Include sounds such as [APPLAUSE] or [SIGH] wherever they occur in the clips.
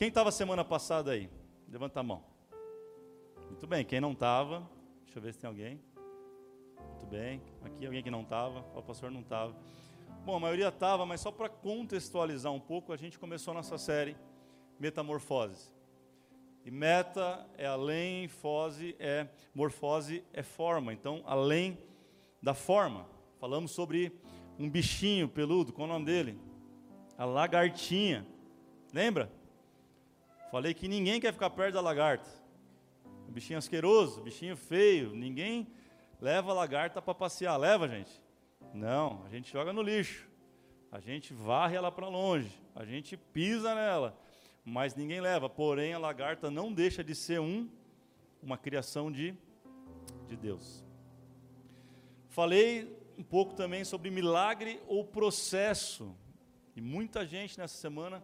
Quem estava semana passada aí? Levanta a mão. Muito bem, quem não estava, deixa eu ver se tem alguém. Muito bem, aqui alguém que não estava, o pastor não estava. Bom, a maioria estava, mas só para contextualizar um pouco, a gente começou a nossa série Metamorfose. E meta é além, fose é morfose é forma. Então, além da forma. Falamos sobre um bichinho peludo, qual é o nome dele? A lagartinha. Lembra? Falei que ninguém quer ficar perto da lagarta. Bichinho asqueroso, bichinho feio. Ninguém leva a lagarta para passear. Leva, gente? Não, a gente joga no lixo. A gente varre ela para longe. A gente pisa nela. Mas ninguém leva. Porém, a lagarta não deixa de ser um, uma criação de, de Deus. Falei um pouco também sobre milagre ou processo. E muita gente nessa semana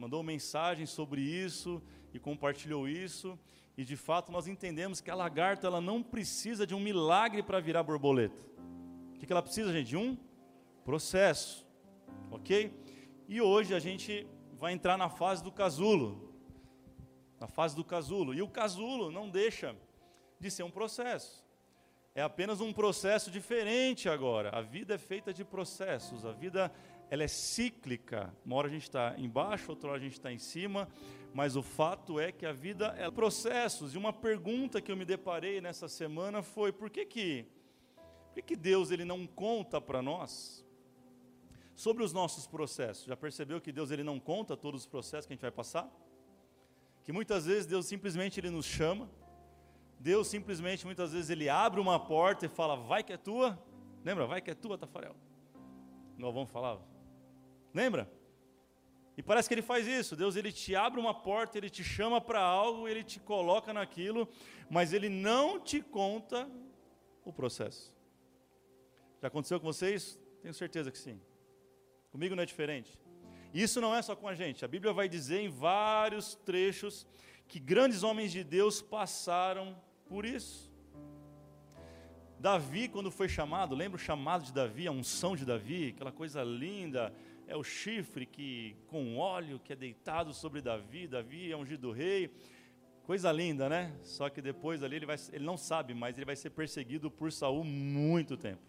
mandou mensagem sobre isso e compartilhou isso. E de fato nós entendemos que a lagarta ela não precisa de um milagre para virar borboleta. O que, ela precisa, gente? De um processo. Ok? E hoje a gente vai entrar na fase do casulo. Na fase do casulo. E o casulo não deixa de ser um processo. É apenas um processo diferente agora. A vida é feita de processos. A vida ela é cíclica. Uma hora a gente está embaixo, outra hora a gente está em cima. Mas o fato é que a vida é processos. E uma pergunta que eu me deparei nessa semana foi: por que que, por que, que Deus ele não conta para nós sobre os nossos processos? Já percebeu que Deus ele não conta todos os processos que a gente vai passar? Que muitas vezes Deus simplesmente ele nos chama Deus simplesmente, muitas vezes, ele abre uma porta e fala, vai que é tua. Lembra? Vai que é tua, Tafarel. Nós vamos falar. Lembra? E parece que ele faz isso. Deus ele te abre uma porta, ele te chama para algo, ele te coloca naquilo, mas ele não te conta o processo. Já aconteceu com vocês? Tenho certeza que sim. Comigo não é diferente. Isso não é só com a gente. A Bíblia vai dizer em vários trechos que grandes homens de Deus passaram por isso. Davi, quando foi chamado, lembra o chamado de Davi, a unção de Davi, aquela coisa linda, é o chifre que com óleo que é deitado sobre Davi, Davi é ungido rei, coisa linda, né? Só que depois ali ele, vai, ele não sabe, mas ele vai ser perseguido por Saul muito tempo.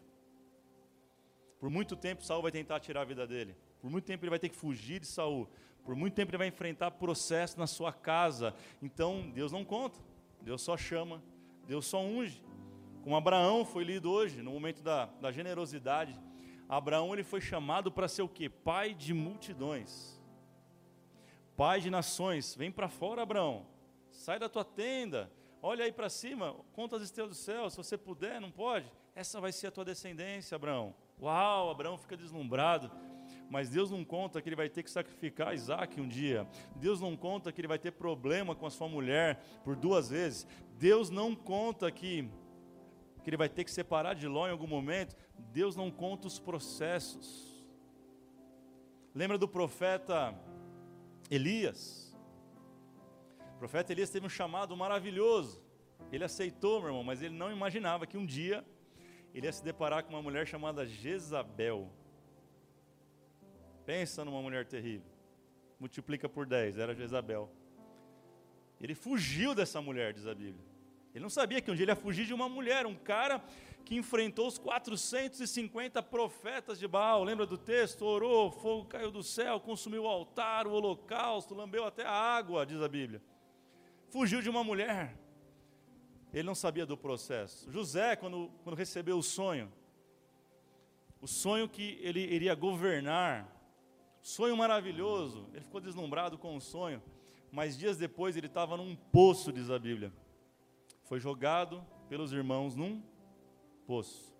Por muito tempo Saul vai tentar tirar a vida dele. Por muito tempo ele vai ter que fugir de Saul. Por muito tempo ele vai enfrentar processo na sua casa. Então Deus não conta. Deus só chama, Deus só unge. Como Abraão foi lido hoje, no momento da, da generosidade, Abraão ele foi chamado para ser o quê? Pai de multidões. Pai de nações. Vem para fora, Abraão. Sai da tua tenda. Olha aí para cima, conta as estrelas do céu, se você puder, não pode? Essa vai ser a tua descendência, Abraão. Uau, Abraão fica deslumbrado. Mas Deus não conta que ele vai ter que sacrificar Isaac um dia. Deus não conta que ele vai ter problema com a sua mulher por duas vezes. Deus não conta que, que ele vai ter que separar de Ló em algum momento. Deus não conta os processos. Lembra do profeta Elias? O profeta Elias teve um chamado maravilhoso. Ele aceitou, meu irmão, mas ele não imaginava que um dia ele ia se deparar com uma mulher chamada Jezabel. Pensa numa mulher terrível. Multiplica por 10, era Jezabel. Ele fugiu dessa mulher, diz a Bíblia. Ele não sabia que um dia ele ia fugir de uma mulher, um cara que enfrentou os 450 profetas de Baal. Lembra do texto? Orou, fogo caiu do céu, consumiu o altar, o holocausto, lambeu até a água, diz a Bíblia. Fugiu de uma mulher. Ele não sabia do processo. José, quando, quando recebeu o sonho, o sonho que ele iria governar Sonho maravilhoso. Ele ficou deslumbrado com o sonho. Mas dias depois ele estava num poço, diz a Bíblia. Foi jogado pelos irmãos num poço.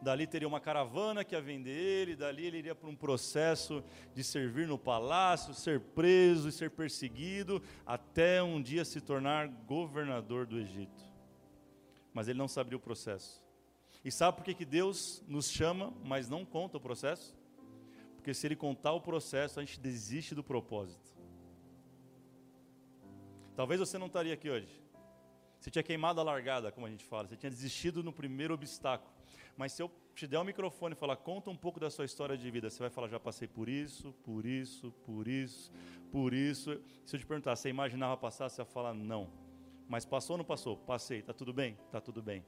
Dali teria uma caravana que ia vender ele, dali ele iria para um processo de servir no palácio, ser preso e ser perseguido, até um dia se tornar governador do Egito. Mas ele não sabia o processo. E sabe por que, que Deus nos chama, mas não conta o processo? Porque se ele contar o processo, a gente desiste do propósito. Talvez você não estaria aqui hoje. Você tinha queimado a largada, como a gente fala. Você tinha desistido no primeiro obstáculo. Mas se eu te der o um microfone e falar, conta um pouco da sua história de vida, você vai falar, já passei por isso, por isso, por isso, por isso. Se eu te perguntar, você imaginava passar, você vai falar, não. Mas passou ou não passou? Passei. Está tudo bem? Está tudo bem.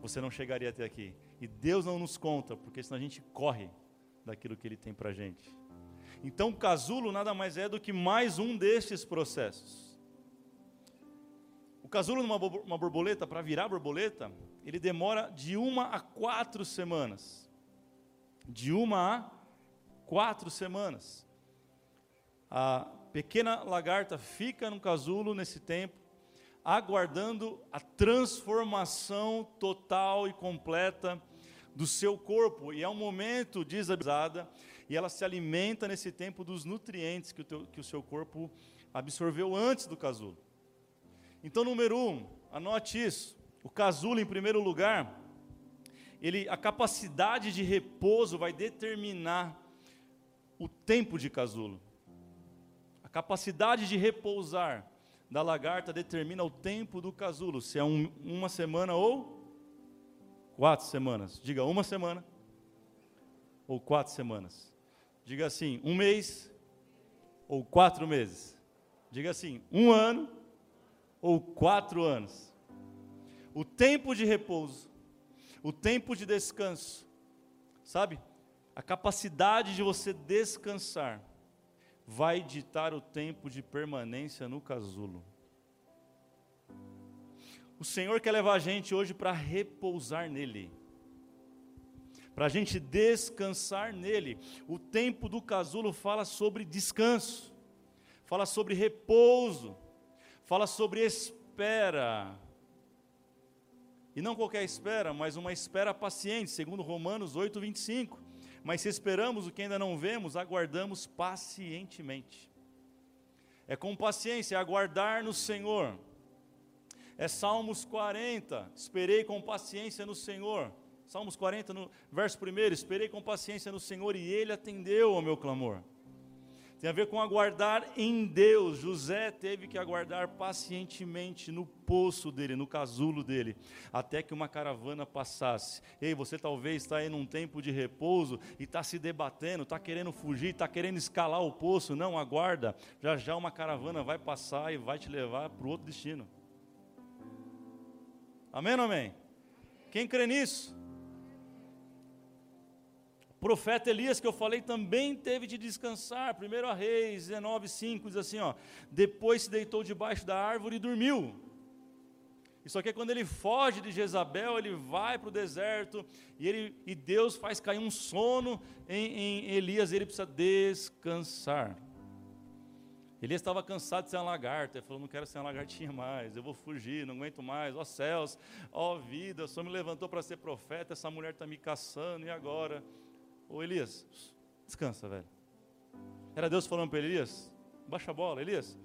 Você não chegaria até aqui. E Deus não nos conta, porque senão a gente corre daquilo que Ele tem para gente. Então, o casulo nada mais é do que mais um destes processos. Casulo numa uma borboleta, para virar borboleta, ele demora de uma a quatro semanas. De uma a quatro semanas. A pequena lagarta fica no casulo nesse tempo, aguardando a transformação total e completa do seu corpo. E é um momento, diz a e ela se alimenta nesse tempo dos nutrientes que o, teu, que o seu corpo absorveu antes do casulo. Então, número um, anote isso. O casulo, em primeiro lugar, ele, a capacidade de repouso vai determinar o tempo de casulo. A capacidade de repousar da lagarta determina o tempo do casulo, se é um, uma semana ou quatro semanas. Diga uma semana ou quatro semanas. Diga assim, um mês ou quatro meses. Diga assim, um ano ou quatro anos. O tempo de repouso, o tempo de descanso, sabe? A capacidade de você descansar vai ditar o tempo de permanência no casulo. O Senhor quer levar a gente hoje para repousar nele, para a gente descansar nele. O tempo do casulo fala sobre descanso, fala sobre repouso, fala sobre espera. E não qualquer espera, mas uma espera paciente, segundo Romanos 8, 25. Mas se esperamos o que ainda não vemos, aguardamos pacientemente. É com paciência, aguardar no Senhor. É Salmos 40, esperei com paciência no Senhor. Salmos 40, no verso 1, esperei com paciência no Senhor e Ele atendeu ao meu clamor. Tem a ver com aguardar em Deus. José teve que aguardar pacientemente no poço dele, no casulo dele, até que uma caravana passasse. Ei, você talvez está aí num tempo de repouso e está se debatendo, está querendo fugir, está querendo escalar o poço. Não, aguarda. Já já uma caravana vai passar e vai te levar para o outro destino. Amém ou amém? Quem crê nisso? Profeta Elias, que eu falei, também teve de descansar. Primeiro a Reis 19, 5 diz assim: ó, depois se deitou debaixo da árvore e dormiu. Isso aqui é quando ele foge de Jezabel, ele vai para o deserto e, ele, e Deus faz cair um sono em, em Elias, ele precisa descansar. Elias estava cansado de ser uma lagarta, ele falou: Não quero ser uma lagartinha mais, eu vou fugir, não aguento mais. Ó céus, ó vida, o Senhor me levantou para ser profeta, essa mulher está me caçando, e agora? Ô Elias, descansa, velho. Era Deus falando para Elias: baixa a bola, Elias.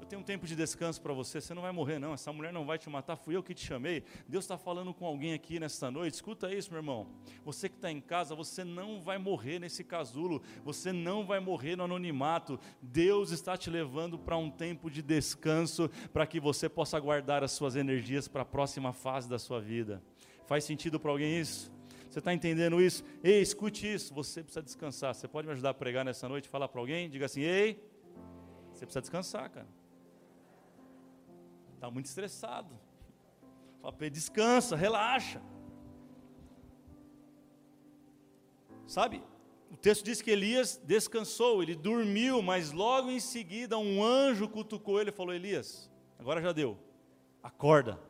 Eu tenho um tempo de descanso para você, você não vai morrer, não. Essa mulher não vai te matar, fui eu que te chamei. Deus está falando com alguém aqui nesta noite. Escuta isso, meu irmão. Você que está em casa, você não vai morrer nesse casulo, você não vai morrer no anonimato. Deus está te levando para um tempo de descanso, para que você possa guardar as suas energias para a próxima fase da sua vida. Faz sentido para alguém isso? Você está entendendo isso? Ei, escute isso. Você precisa descansar. Você pode me ajudar a pregar nessa noite? Falar para alguém? Diga assim: Ei, você precisa descansar, cara. Está muito estressado. Fala para ele: descansa, relaxa. Sabe? O texto diz que Elias descansou, ele dormiu, mas logo em seguida um anjo cutucou ele e falou: Elias, agora já deu, acorda.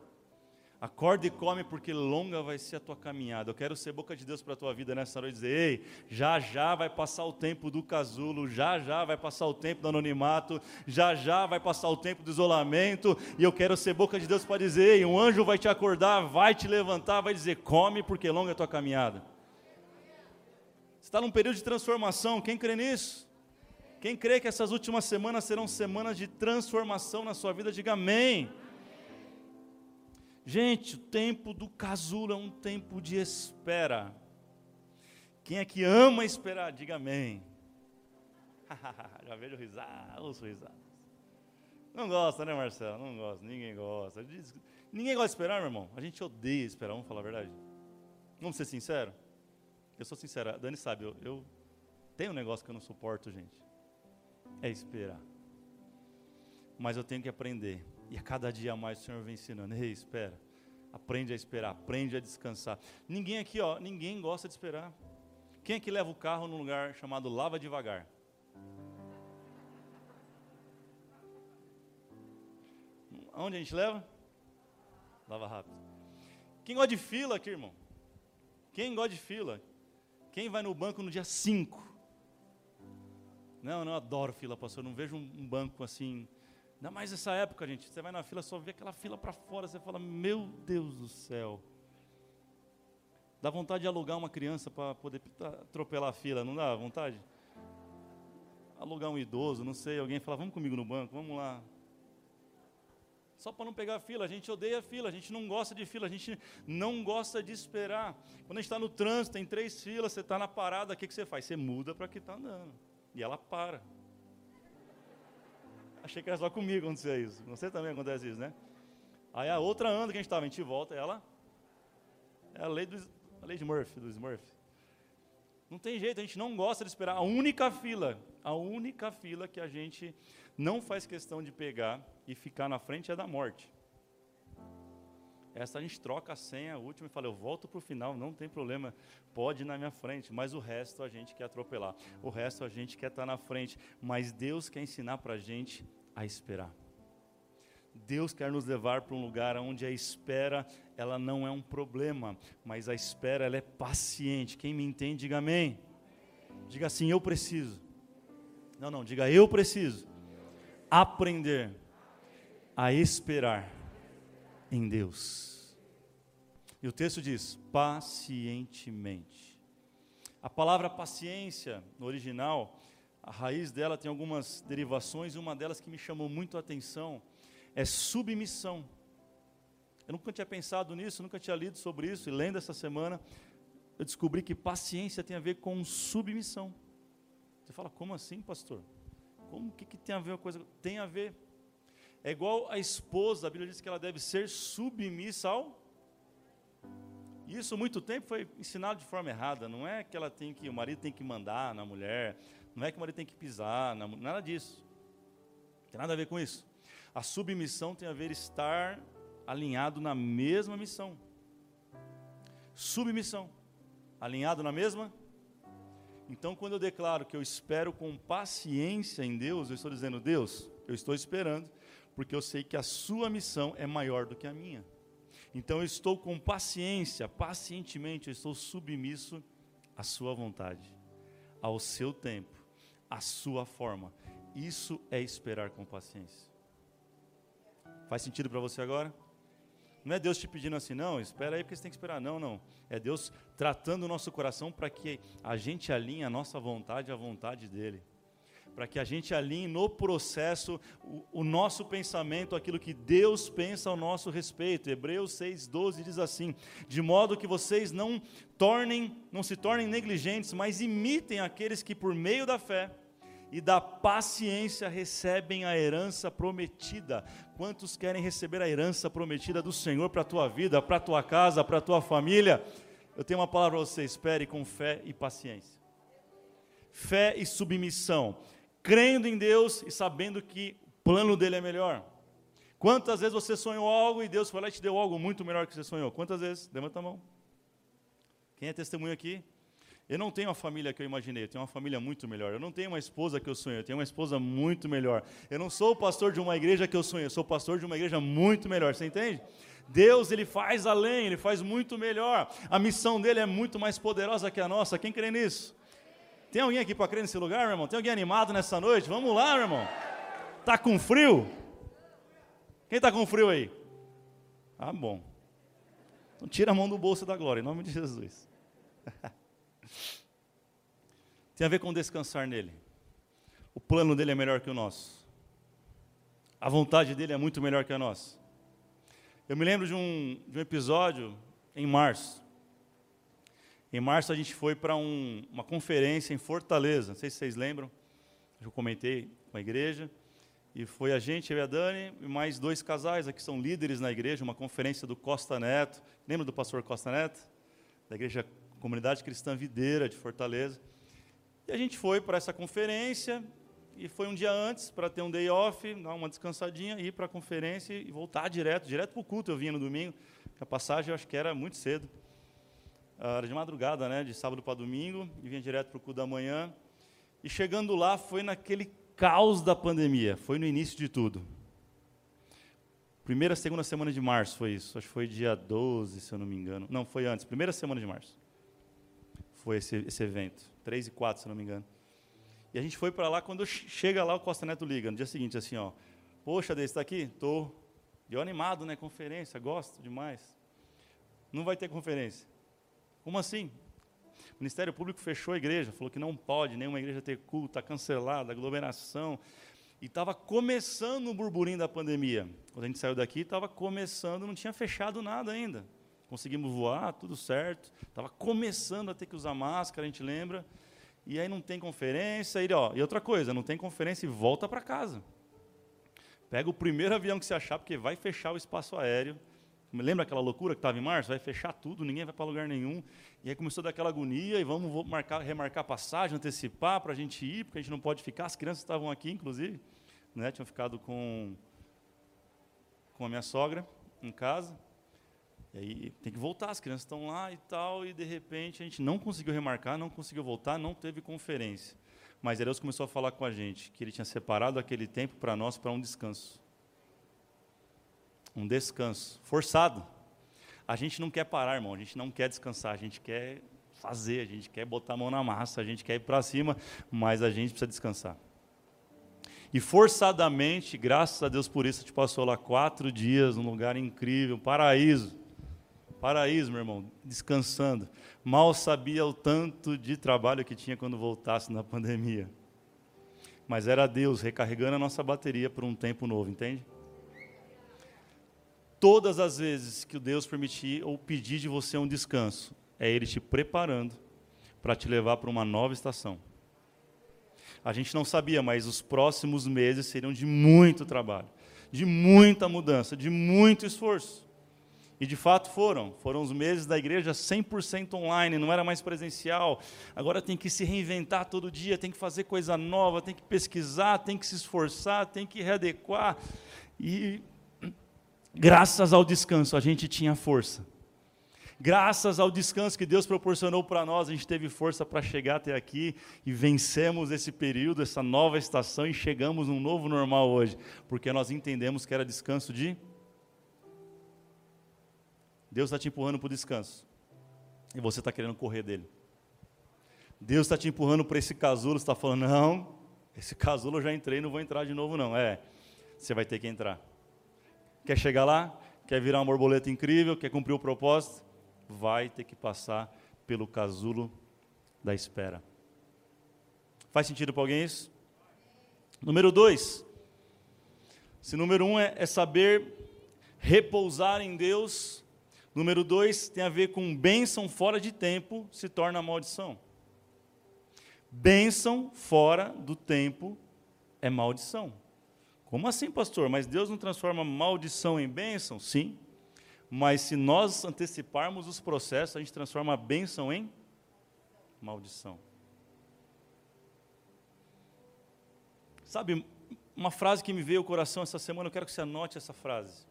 Acorda e come, porque longa vai ser a tua caminhada. Eu quero ser boca de Deus para a tua vida nessa noite. Dizer, ei, já já vai passar o tempo do casulo, já já vai passar o tempo do anonimato, já já vai passar o tempo do isolamento. E eu quero ser boca de Deus para dizer, ei, um anjo vai te acordar, vai te levantar, vai dizer, come, porque longa é a tua caminhada. Você está num período de transformação, quem crê nisso? Quem crê que essas últimas semanas serão semanas de transformação na sua vida, diga amém. Gente, o tempo do casulo é um tempo de espera. Quem é que ama esperar, diga amém. [LAUGHS] Já vejo risada, ouço risadas. Não gosta, né, Marcelo? Não gosta, ninguém gosta. Ninguém gosta de esperar, meu irmão. A gente odeia esperar, vamos falar a verdade. Vamos ser sinceros? Eu sou sincero, Dani sabe, eu, eu tenho um negócio que eu não suporto, gente. É esperar. Mas eu tenho que aprender. E a cada dia mais o Senhor vem ensinando. Ei, espera. Aprende a esperar, aprende a descansar. Ninguém aqui, ó, ninguém gosta de esperar. Quem é que leva o carro num lugar chamado Lava Devagar? Aonde a gente leva? Lava rápido. Quem gosta de fila aqui, irmão? Quem gosta de fila? Quem vai no banco no dia 5? Não, não adoro fila, pastor. Não vejo um, banco assim. Ainda mais nessa época, gente. Você vai na fila, só vê aquela fila para fora. Você fala, meu Deus do céu. Dá vontade de alugar uma criança para poder atropelar a fila, não dá vontade? Alugar um idoso, não sei, alguém fala, vamos comigo no banco, vamos lá. Só para não pegar a fila, a gente odeia a fila, a gente não gosta de fila, a gente não gosta de esperar. Quando a gente está no trânsito, tem três filas, você está na parada, o que, que você faz? Você muda para que está andando. E ela para. Achei que era só comigo acontecer isso. Você também acontece isso, né? Aí a outra anda que a gente estava, a gente volta, ela. É a lei do, a lei de Murphy, do Smurf. Não tem jeito, a gente não gosta de esperar. A única fila, a única fila que a gente não faz questão de pegar e ficar na frente é da morte. Essa a gente troca a senha, última, e fala, eu volto para o final, não tem problema, pode ir na minha frente, mas o resto a gente quer atropelar, o resto a gente quer estar tá na frente, mas Deus quer ensinar para a gente a esperar. Deus quer nos levar para um lugar onde a espera ela não é um problema, mas a espera ela é paciente. Quem me entende, diga amém. Diga assim, eu preciso. Não, não, diga eu preciso aprender a esperar em Deus. E o texto diz: pacientemente. A palavra paciência, no original, a raiz dela tem algumas derivações, e uma delas que me chamou muito a atenção é submissão. Eu nunca tinha pensado nisso, nunca tinha lido sobre isso, e lendo essa semana, eu descobri que paciência tem a ver com submissão. Você fala, como assim, pastor? Como que, que tem a ver uma coisa? Tem a ver. É igual a esposa, a Bíblia diz que ela deve ser submissa ao. Isso muito tempo foi ensinado de forma errada. Não é que ela tem que, o marido tem que mandar na mulher, não é que o marido tem que pisar, na, nada disso. Não tem nada a ver com isso. A submissão tem a ver estar alinhado na mesma missão. Submissão. Alinhado na mesma? Então, quando eu declaro que eu espero com paciência em Deus, eu estou dizendo, Deus, eu estou esperando, porque eu sei que a sua missão é maior do que a minha. Então, eu estou com paciência, pacientemente, eu estou submisso à sua vontade, ao seu tempo, à sua forma. Isso é esperar com paciência. Faz sentido para você agora? Não é Deus te pedindo assim, não, espera aí porque você tem que esperar. Não, não. É Deus tratando o nosso coração para que a gente alinhe a nossa vontade à vontade dEle. Para que a gente alinhe no processo o, o, nosso pensamento, aquilo que Deus pensa ao nosso respeito. Hebreus 6,12 diz assim: De modo que vocês não tornem, não se tornem negligentes, mas imitem aqueles que por meio da fé e da paciência recebem a herança prometida. Quantos querem receber a herança prometida do Senhor para a tua vida, para a tua casa, para a tua família? Eu tenho uma palavra para você: espere com fé e paciência. Fé e submissão, crendo em Deus e sabendo que o plano dele é melhor. Quantas vezes você sonhou algo e Deus foi lá e te deu algo muito melhor que você sonhou? Quantas vezes? Levanta a mão. Quem é testemunho aqui? Eu não tenho a família que eu imaginei, eu tenho uma família muito melhor. Eu não tenho uma esposa que eu sonhei, eu tenho uma esposa muito melhor. Eu não sou o pastor de uma igreja que eu sonhei, eu sou pastor de uma igreja muito melhor. Você entende? Deus, ele faz além, ele faz muito melhor. A missão dele é muito mais poderosa que a nossa. Quem crê nisso? Tem alguém aqui para crer nesse lugar, meu irmão? Tem alguém animado nessa noite? Vamos lá, meu irmão. Tá com frio? Quem tá com frio aí? Ah, bom. Então tira a mão do bolso da glória, em nome de Jesus. [LAUGHS] Tem a ver com descansar nele. O plano dele é melhor que o nosso. A vontade dele é muito melhor que a nossa. Eu me lembro de um, de um episódio em março. Em março a gente foi para um, uma conferência em Fortaleza. Não sei se vocês lembram. Eu comentei com a igreja. E foi a gente, eu e a Dani, e mais dois casais aqui são líderes na igreja, uma conferência do Costa Neto. Lembra do pastor Costa Neto? Da igreja Comunidade Cristã Videira de Fortaleza. E a gente foi para essa conferência, e foi um dia antes para ter um day off, dar uma descansadinha, ir para a conferência e voltar direto, direto para o culto. Eu vinha no domingo, a passagem eu acho que era muito cedo, era de madrugada, né, de sábado para domingo, e vinha direto para o culto da manhã. E chegando lá, foi naquele caos da pandemia, foi no início de tudo. Primeira, segunda semana de março foi isso. Acho que foi dia 12, se eu não me engano. Não, foi antes. Primeira semana de março. Foi esse, esse evento. 3 e 4, se eu não me engano. E a gente foi para lá, quando chega lá, o Costa Neto liga, no dia seguinte, assim, ó. Poxa, Deus, está aqui? Tô. Eu animado, né? Conferência, gosto demais. Não vai ter conferência. Como assim? O Ministério Público fechou a igreja, falou que não pode nenhuma igreja ter culto, está cancelada, aglomeração. E estava começando o burburinho da pandemia. Quando a gente saiu daqui, estava começando, não tinha fechado nada ainda. Conseguimos voar, tudo certo. Estava começando a ter que usar máscara, a gente lembra. E aí não tem conferência. E, ó, e outra coisa, não tem conferência e volta para casa. Pega o primeiro avião que você achar, porque vai fechar o espaço aéreo. Lembra aquela loucura que estava em março? Vai fechar tudo, ninguém vai para lugar nenhum. E aí começou daquela agonia, e vamos marcar, remarcar passagem, antecipar para a gente ir, porque a gente não pode ficar. As crianças estavam aqui, inclusive, né? tinham ficado com, com a minha sogra em casa. E aí tem que voltar, as crianças estão lá e tal, e de repente a gente não conseguiu remarcar, não conseguiu voltar, não teve conferência. Mas Deus começou a falar com a gente que Ele tinha separado aquele tempo para nós para um descanso. Um descanso forçado. A gente não quer parar, irmão, a gente não quer descansar, a gente quer fazer, a gente quer botar a mão na massa, a gente quer ir para cima, mas a gente precisa descansar. E forçadamente, graças a Deus por isso, a gente passou lá quatro dias num lugar incrível, paraíso. Paraíso, meu irmão, descansando. Mal sabia o tanto de trabalho que tinha quando voltasse na [LAUGHS] pandemia. Mas era Deus recarregando a nossa bateria por um tempo novo, entende? Todas as vezes que o Deus permitir ou pedir de você um descanso, é Ele te preparando para te levar para uma nova estação. A gente não sabia, mas os próximos meses seriam de muito trabalho, de muita mudança, de muito esforço. E de fato foram. Foram os meses da igreja 100% online, não era mais presencial. Agora tem que se reinventar todo dia, tem que fazer coisa nova, tem que pesquisar, tem que se esforçar, tem que readequar. E Graças ao descanso, a gente tinha força. Graças ao descanso que Deus proporcionou para nós, a gente teve força para chegar até aqui e vencemos esse período, essa nova estação e chegamos num novo normal hoje, porque nós entendemos que era descanso de. Deus está te empurrando para o descanso e você está querendo correr dele. Deus está te empurrando para esse casulo, está falando: não, esse casulo eu já entrei, não vou entrar de novo, não. É, você vai ter que entrar. Quer chegar lá? Quer virar uma borboleta incrível? Quer cumprir o propósito? Vai ter que passar pelo casulo da espera. Faz sentido para alguém isso? Número dois. Se número um é, é saber repousar em Deus, número dois tem a ver com bênção fora de tempo se torna maldição. Bênção fora do tempo é maldição. Como assim, pastor? Mas Deus não transforma maldição em bênção? Sim. Mas se nós anteciparmos os processos, a gente transforma a bênção em maldição. Sabe, uma frase que me veio ao coração essa semana, eu quero que você anote essa frase.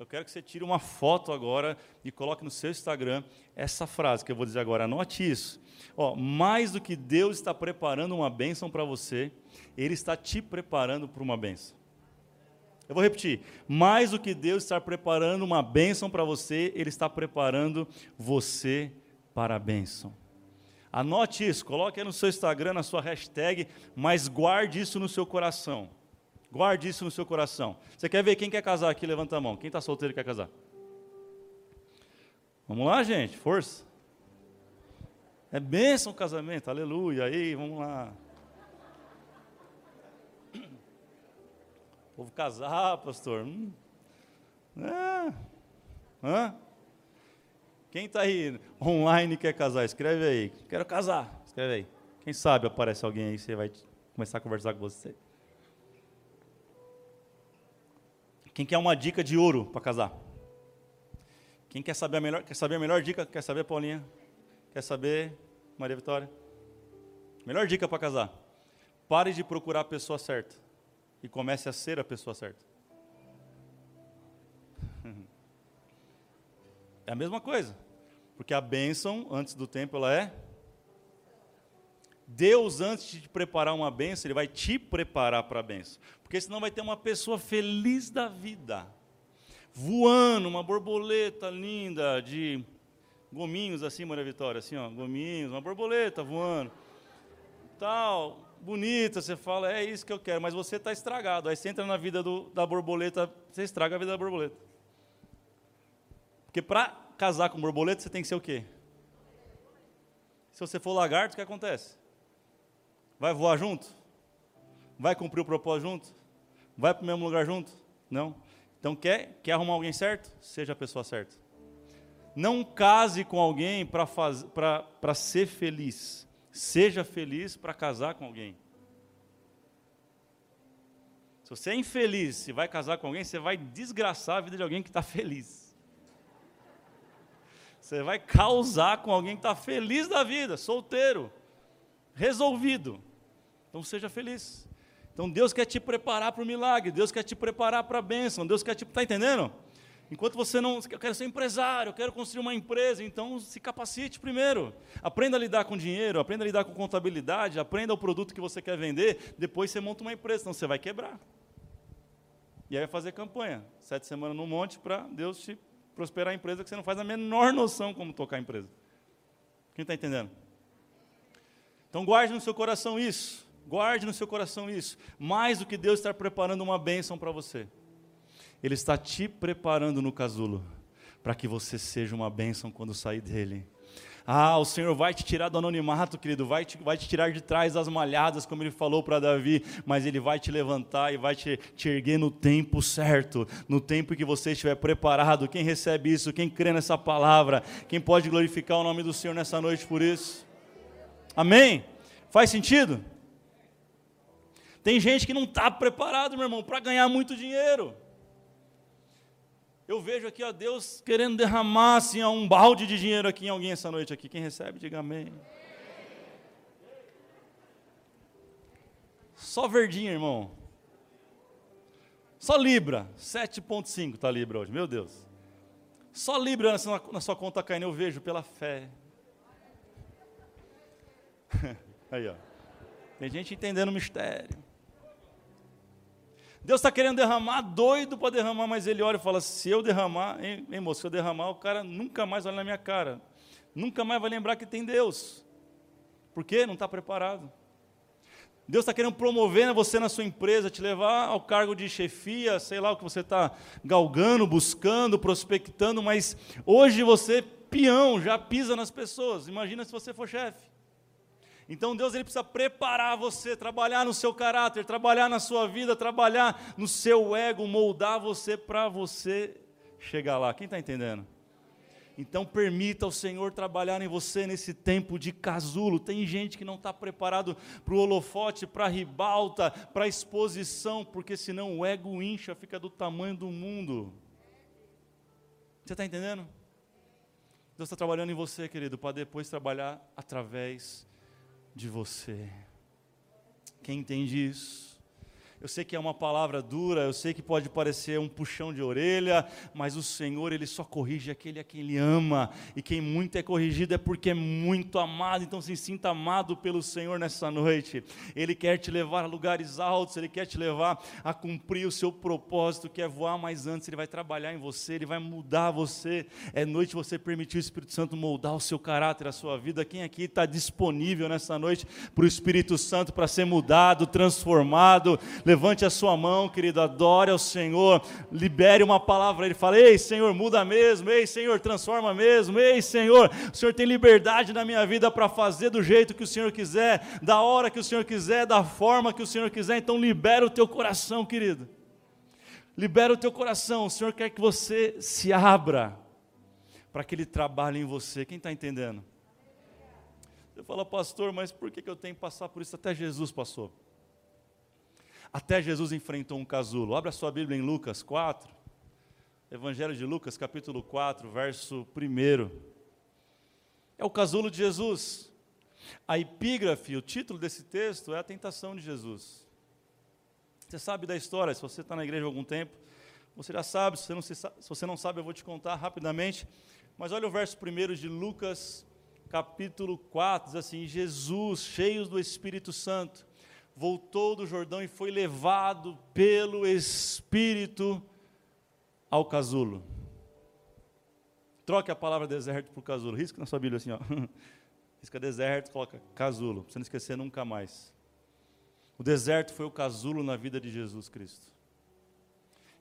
Eu quero que você tire uma foto agora e coloque no seu Instagram essa frase que eu vou dizer agora. Anote isso. Ó, mais do que Deus está preparando uma bênção para você, Ele está te preparando para uma bênção. Eu vou repetir. Mais do que Deus está preparando uma bênção para você, Ele está preparando você para a bênção. Anote isso, coloque aí no seu Instagram, na sua hashtag, mas guarde isso no seu coração. Guarde isso no seu coração. Você quer ver quem quer casar aqui? Levanta a mão. Quem está solteiro e quer casar? Vamos lá, gente, força. É bênção o casamento, aleluia. Aí, vamos lá. O [CLEARS THROAT] povo casar, pastor. Hum. É. Hã? Quem está aí online quer casar? Escreve aí. Quero casar. Escreve aí. Quem sabe aparece alguém aí, você vai começar a conversar com você. Quem quer uma dica de ouro para casar? Quem quer saber a melhor, quer saber a melhor dica? Quer saber, Paulinha? Quer saber, Maria Vitória? Melhor dica para casar. Pare de procurar a pessoa certa e comece a ser a pessoa certa. [LAUGHS] É a mesma coisa. Porque a bênção, antes do tempo, ela é. Deus, antes de te preparar uma bênção, Ele vai te preparar para a bênção. Porque senão vai ter uma pessoa feliz da vida, voando, uma borboleta linda de gominhos assim, Maria Vitória, assim, ó, gominhos, uma borboleta voando, tal, bonita, você fala, é isso que eu quero, mas você está estragado. Aí você entra na vida do, da borboleta, você estraga a vida da borboleta. Porque para casar com borboleta, você tem que ser o quê? Se você for lagarto, o que acontece? Vai voar junto? Vai cumprir o propósito junto? Vai para o mesmo lugar junto? Não. Então, quer, quer arrumar alguém certo? Seja a pessoa certa. Não case com alguém para ser feliz. Seja feliz para casar com alguém. Se você é infeliz e vai casar com alguém, você vai desgraçar a vida de alguém que está feliz. Você vai causar com alguém que está feliz da vida, solteiro, resolvido. Então seja feliz. Então Deus quer te preparar para o milagre, Deus quer te preparar para a bênção, Deus quer te. Está entendendo? Enquanto você não. Eu quero ser empresário, eu quero construir uma empresa, então se capacite primeiro. Aprenda a lidar com dinheiro, aprenda a lidar com contabilidade, aprenda o produto que você quer vender, depois você monta uma empresa, senão você vai quebrar. E aí vai fazer campanha. Sete semanas no monte para Deus te prosperar a empresa que você não faz a menor noção como tocar a empresa. Quem está entendendo? Então guarde no seu coração isso. Guarde no seu coração isso. Mais do que Deus estar preparando uma bênção para você. Ele está te preparando no casulo para que você seja uma bênção quando sair dele. Ah, o Senhor vai te tirar do anonimato, querido, vai te, vai te tirar de trás das malhadas, como ele falou para Davi, mas ele vai te levantar e vai te, te erguer no tempo certo, no tempo que você estiver preparado. Quem recebe isso, quem crê nessa palavra, quem pode glorificar o nome do Senhor nessa noite por isso? Amém? Faz sentido? Tem gente que não está preparado, meu irmão, para ganhar muito dinheiro eu vejo aqui, ó, Deus querendo derramar assim, um balde de dinheiro aqui em alguém essa noite aqui. Quem recebe, diga amém. Só verdinho, irmão. Só Libra. 7,5 está Libra hoje, meu Deus. Só Libra na na sua conta caindo, eu vejo pela fé. [LAUGHS] Aí, ó. Tem gente entendendo o mistério. Deus está querendo derramar, doido para derramar, mas ele olha e fala: se eu derramar, hein, hein, moço, se eu derramar, o cara nunca mais olha na minha cara, nunca mais vai lembrar que tem Deus. Por quê? Não está preparado. Deus está querendo promover você na sua empresa, te levar ao cargo de chefia, sei lá o que você está galgando, buscando, prospectando, mas hoje você, peão, já pisa nas pessoas. Imagina se você for chefe. Então Deus ele precisa preparar você, trabalhar no seu caráter, trabalhar na sua vida, trabalhar no seu ego, moldar você para você chegar lá. Quem está entendendo? Então permita ao Senhor trabalhar em você nesse tempo de casulo. Tem gente que não está preparado para o holofote, para a ribalta, para a exposição, porque senão o ego incha, fica do tamanho do mundo. Você está entendendo? Deus está trabalhando em você, querido, para depois trabalhar através de você. Quem entende isso? Eu sei que é uma palavra dura, eu sei que pode parecer um puxão de orelha, mas o Senhor, Ele só corrige aquele a quem Ele ama. E quem muito é corrigido é porque é muito amado. Então se sinta amado pelo Senhor nessa noite. Ele quer te levar a lugares altos, Ele quer te levar a cumprir o seu propósito, que é voar mais antes. Ele vai trabalhar em você, Ele vai mudar você. É noite você permitir o Espírito Santo moldar o seu caráter, a sua vida. Quem aqui está disponível nessa noite para o Espírito Santo para ser mudado, transformado? Levante a sua mão, querido, adore ao Senhor, libere uma palavra. Ele fala: Ei, Senhor, muda mesmo. Ei, Senhor, transforma mesmo. Ei, Senhor, o Senhor tem liberdade na minha vida para fazer do jeito que o Senhor quiser, da hora que o Senhor quiser, da forma que o Senhor quiser. Então, libera o teu coração, querido. Libera o teu coração. O Senhor quer que você se abra para que Ele trabalhe em você. Quem está entendendo? Você fala, pastor, mas por que eu tenho que passar por isso? Até Jesus passou. Até Jesus enfrentou um casulo. Abra sua Bíblia em Lucas 4. Evangelho de Lucas, capítulo 4, verso 1. É o casulo de Jesus. A epígrafe, o título desse texto é a tentação de Jesus. Você sabe da história, se você está na igreja há algum tempo, você já sabe, se você, não, se, se você não sabe, eu vou te contar rapidamente. Mas olha o verso 1 de Lucas, capítulo 4, diz assim: Jesus, cheio do Espírito Santo, voltou do Jordão e foi levado pelo Espírito ao casulo. Troque a palavra deserto por casulo. Risca na sua Bíblia assim, ó. [LAUGHS] Risca deserto, coloca casulo, para você não esquecer nunca mais. O deserto foi o casulo na vida de Jesus Cristo.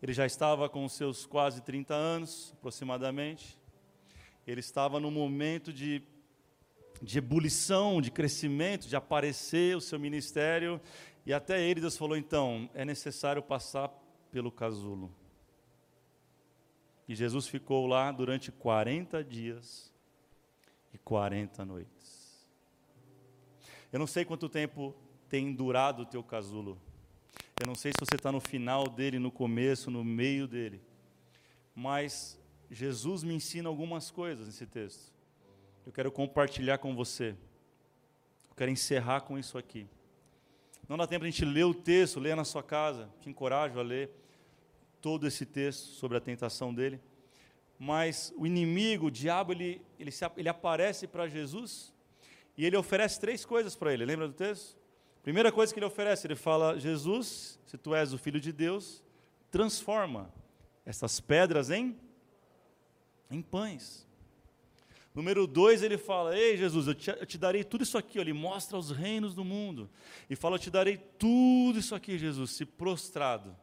Ele já estava com seus quase 30 anos, aproximadamente. Ele estava no momento de, de ebulição, de crescimento, de aparecer o seu ministério. E até ele, Deus falou: então, é necessário passar pelo casulo. E Jesus ficou lá durante 40 dias e 40 noites. Eu não sei quanto tempo tem durado o teu casulo. Eu não sei se você está no final dele, no começo, no meio dele. Mas Jesus me ensina algumas coisas nesse texto. Eu quero compartilhar com você. Eu quero encerrar com isso aqui. Não dá tempo a gente ler o texto, ler na sua casa. Te encorajo a ler todo esse texto sobre a tentação dele. Mas o inimigo, o diabo, ele, ele, se, ele aparece para Jesus e ele oferece três coisas para ele. Lembra do texto? Primeira coisa que ele oferece, ele fala: Jesus, se tu és o filho de Deus, transforma essas pedras em, em pães. Número dois, ele fala: Ei, Jesus, eu te, eu te, darei tudo isso aqui. Ele mostra os reinos do mundo. E fala: Eu te darei tudo isso aqui, Jesus, se prostrado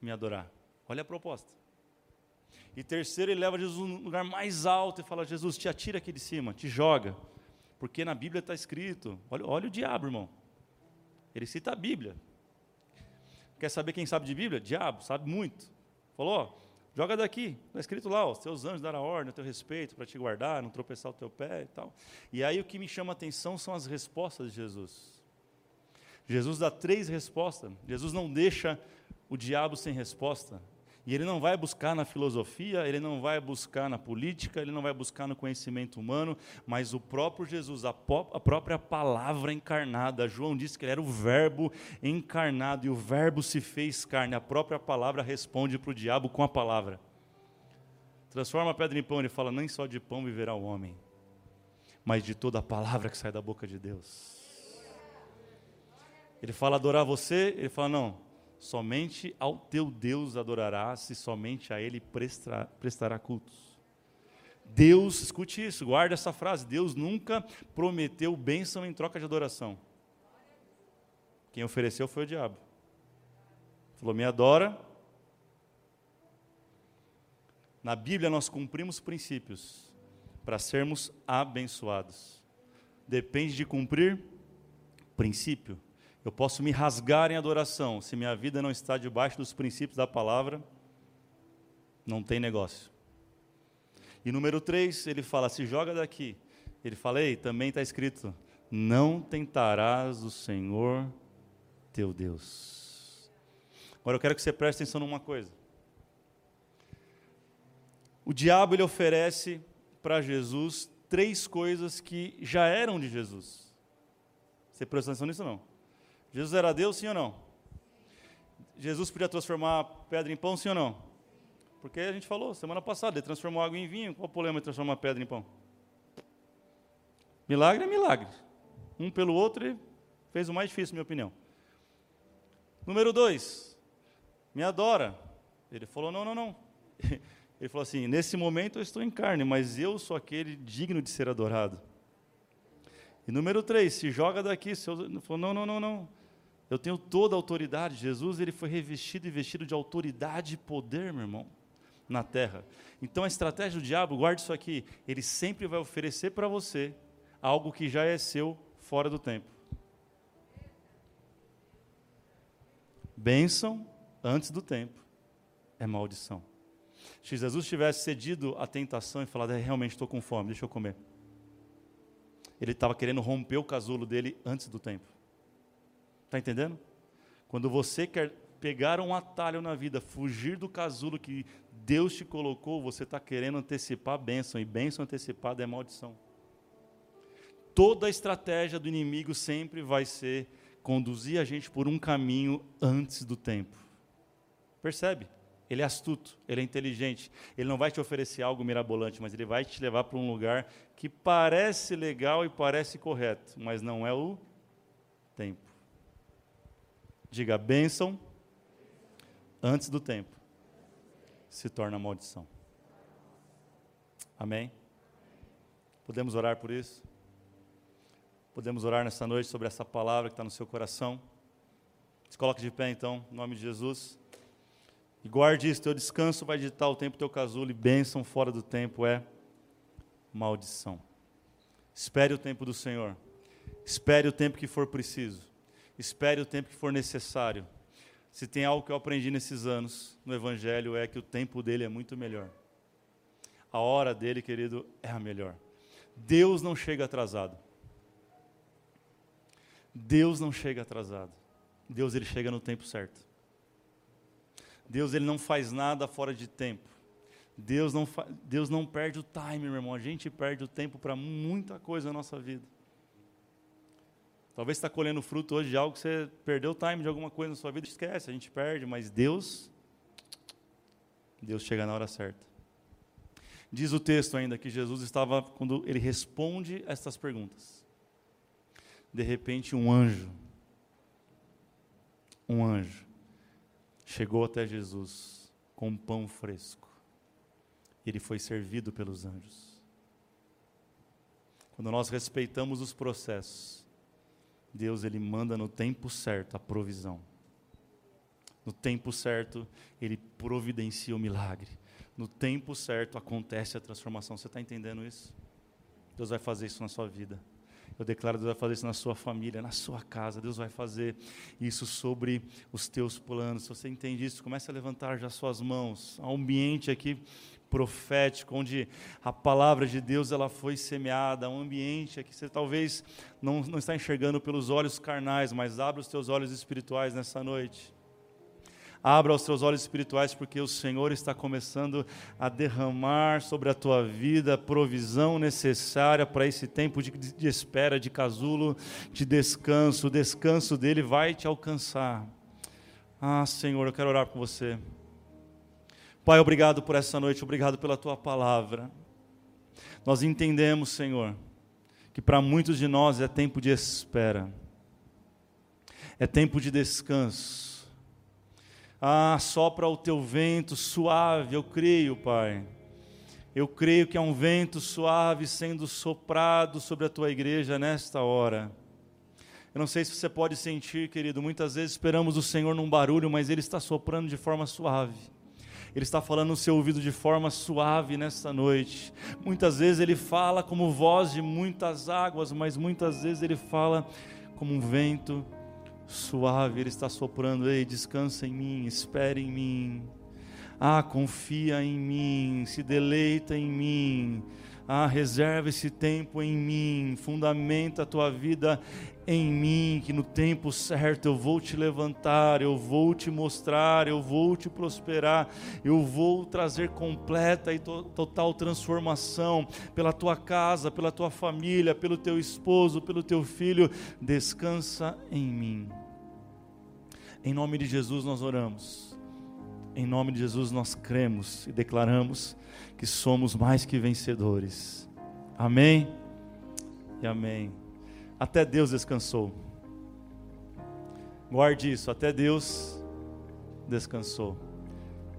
me adorar. Olha a proposta. E terceiro, ele leva Jesus no lugar mais alto e fala: Jesus, te atira aqui de cima, te joga. Porque na Bíblia está escrito, olha, olha o diabo, irmão. Ele cita a Bíblia. Quer saber quem sabe de Bíblia? Diabo, sabe muito. Falou, joga daqui. Está escrito lá, os teus anjos darão ordem a teu respeito para te guardar, não tropeçar o teu pé e tal. E aí o que me chama a atenção são as respostas de Jesus. Jesus dá três respostas. Jesus não deixa o diabo sem resposta. E ele não vai buscar na filosofia, ele não vai buscar na política, ele não vai buscar no conhecimento humano, mas o próprio Jesus, a, a própria palavra encarnada. João disse que ele era o Verbo encarnado e o Verbo se fez carne. A própria palavra responde para o diabo com a palavra. Transforma a pedra em pão, ele fala: nem só de pão viverá o homem, mas de toda a palavra que sai da boca de Deus. Ele fala adorar você, ele fala: não, Somente ao teu Deus adorarás e somente a Ele prestará, prestará cultos. Deus, escute isso, guarda essa frase: Deus nunca prometeu bênção em troca de adoração. Quem ofereceu foi o diabo. Falou: Me adora. Na Bíblia nós cumprimos princípios para sermos abençoados. Depende de cumprir princípio. Eu posso me rasgar em adoração, se minha vida não está debaixo dos princípios da palavra, não tem negócio. E número 3, ele fala: se joga daqui. Ele fala: ei, também está escrito: não tentarás o Senhor teu Deus. Agora eu quero que você preste atenção numa coisa. O diabo ele oferece para Jesus três coisas que já eram de Jesus. Você prestou atenção nisso não? Jesus era Deus, sim ou não? Jesus podia transformar pedra em pão, sim ou não? Porque a gente falou semana passada, ele transformou água em vinho. Qual o problema de transformar pedra em pão? Milagre é milagre. Um pelo outro, fez o mais difícil, na minha opinião. Número dois, me adora. Ele falou: não, não, não. [LAUGHS] Ele falou assim: nesse momento eu estou em carne, mas eu sou aquele digno de ser adorado. E número três, se joga daqui. Se eu... Ele falou: não, não, não, não. Eu tenho toda a autoridade. Jesus ele foi revestido e vestido de autoridade e poder, meu irmão, na terra. Então a estratégia do diabo, guarde isso aqui, ele sempre vai oferecer para você algo que já é seu fora do tempo. Bênção antes do tempo é maldição. Se Jesus tivesse cedido à tentação e falado, é, realmente estou com fome, deixa eu comer. Ele estava querendo romper o casulo dele antes do tempo. Está entendendo? Quando você quer pegar um atalho na vida, fugir do casulo que Deus te colocou, você está querendo antecipar a bênção, e bênção antecipada é maldição. Toda a estratégia do inimigo sempre vai ser conduzir a gente por um caminho antes do tempo. Percebe? Ele é astuto, ele é inteligente. Ele não vai te oferecer algo mirabolante, mas ele vai te levar para um lugar que parece legal e parece correto, mas não é o tempo. Diga bênção antes do tempo se torna maldição. Amém? Podemos orar por isso? Podemos orar nessa noite sobre essa palavra que está no seu coração? Se coloque de pé então, em nome de Jesus. E guarde isso, teu descanso vai ditar o tempo teu casulo e bênção fora do tempo é maldição. Espere o tempo do Senhor. Espere o tempo que for preciso. Espere o tempo que for necessário. Se tem algo que eu aprendi nesses anos no Evangelho é que o tempo dele é muito melhor. A hora dele, querido, é a melhor. Deus não chega atrasado. Deus não chega atrasado. Deus ele chega no tempo certo. Deus ele não faz nada fora de tempo. Deus não, Deus não perde o time, meu irmão. A gente perde o tempo para muita coisa na nossa vida. Talvez você está colhendo fruto hoje de algo que você perdeu o time de alguma coisa na sua vida. Esquece, a gente perde, mas Deus, Deus chega na hora certa. Diz o texto ainda que Jesus estava, quando ele responde estas perguntas. De repente, um anjo, um anjo, chegou até Jesus com pão fresco. Ele foi servido pelos anjos. Quando nós respeitamos os processos, Deus ele manda no tempo certo a provisão. No tempo certo, ele providencia o milagre. No tempo certo acontece a transformação. Você está entendendo isso? Deus vai fazer isso na sua vida. Eu declaro, Deus vai fazer isso na sua família, na sua casa. Deus vai fazer isso sobre os teus planos. Se você entende isso, comece a levantar já suas mãos. Há ambiente aqui profético, onde a palavra de Deus ela foi semeada, um ambiente que você talvez não, não está enxergando pelos olhos carnais, mas abra os teus olhos espirituais nessa noite. Abra os teus olhos espirituais, porque o Senhor está começando a derramar sobre a tua vida a provisão necessária para esse tempo de, de espera, de casulo, de descanso. O descanso dele vai te alcançar. Ah, Senhor, eu quero orar com você. Pai, obrigado por essa noite, obrigado pela tua palavra. Nós entendemos, Senhor, que para muitos de nós é tempo de espera, é tempo de descanso ah, sopra o teu vento suave, eu creio, Pai. Eu creio que é um vento suave sendo soprado sobre a tua igreja nesta hora. Eu não sei se você pode sentir, querido, muitas vezes esperamos o Senhor num barulho, mas Ele está soprando de forma suave. Ele está falando no seu ouvido de forma suave nesta noite. Muitas vezes Ele fala como voz de muitas águas, mas muitas vezes Ele fala como um vento suave, Ele está soprando. Ei, descansa em mim, espere em mim. Ah, confia em mim, se deleita em mim. Ah, reserva esse tempo em mim, fundamenta a tua vida em mim, que no tempo certo eu vou te levantar, eu vou te mostrar, eu vou te prosperar, eu vou trazer completa e to total transformação pela tua casa, pela tua família, pelo teu esposo, pelo teu filho. Descansa em mim. Em nome de Jesus nós oramos. Em nome de Jesus nós cremos e declaramos que somos mais que vencedores. Amém e amém. Até Deus descansou. Guarde isso, até Deus descansou.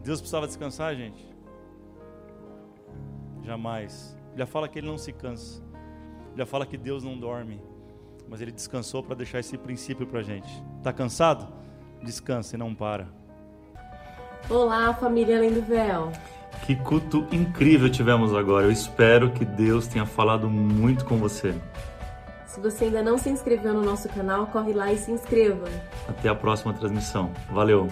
Deus precisava descansar, gente? Jamais. Já fala que ele não se cansa. Já fala que Deus não dorme. Mas ele descansou para deixar esse princípio para a gente. Está cansado? Descansa e não para. Olá, família Além do Véu. Que culto incrível tivemos agora. Eu espero que Deus tenha falado muito com você. Se você ainda não se inscreveu no nosso canal, corre lá e se inscreva. Até a próxima transmissão. Valeu!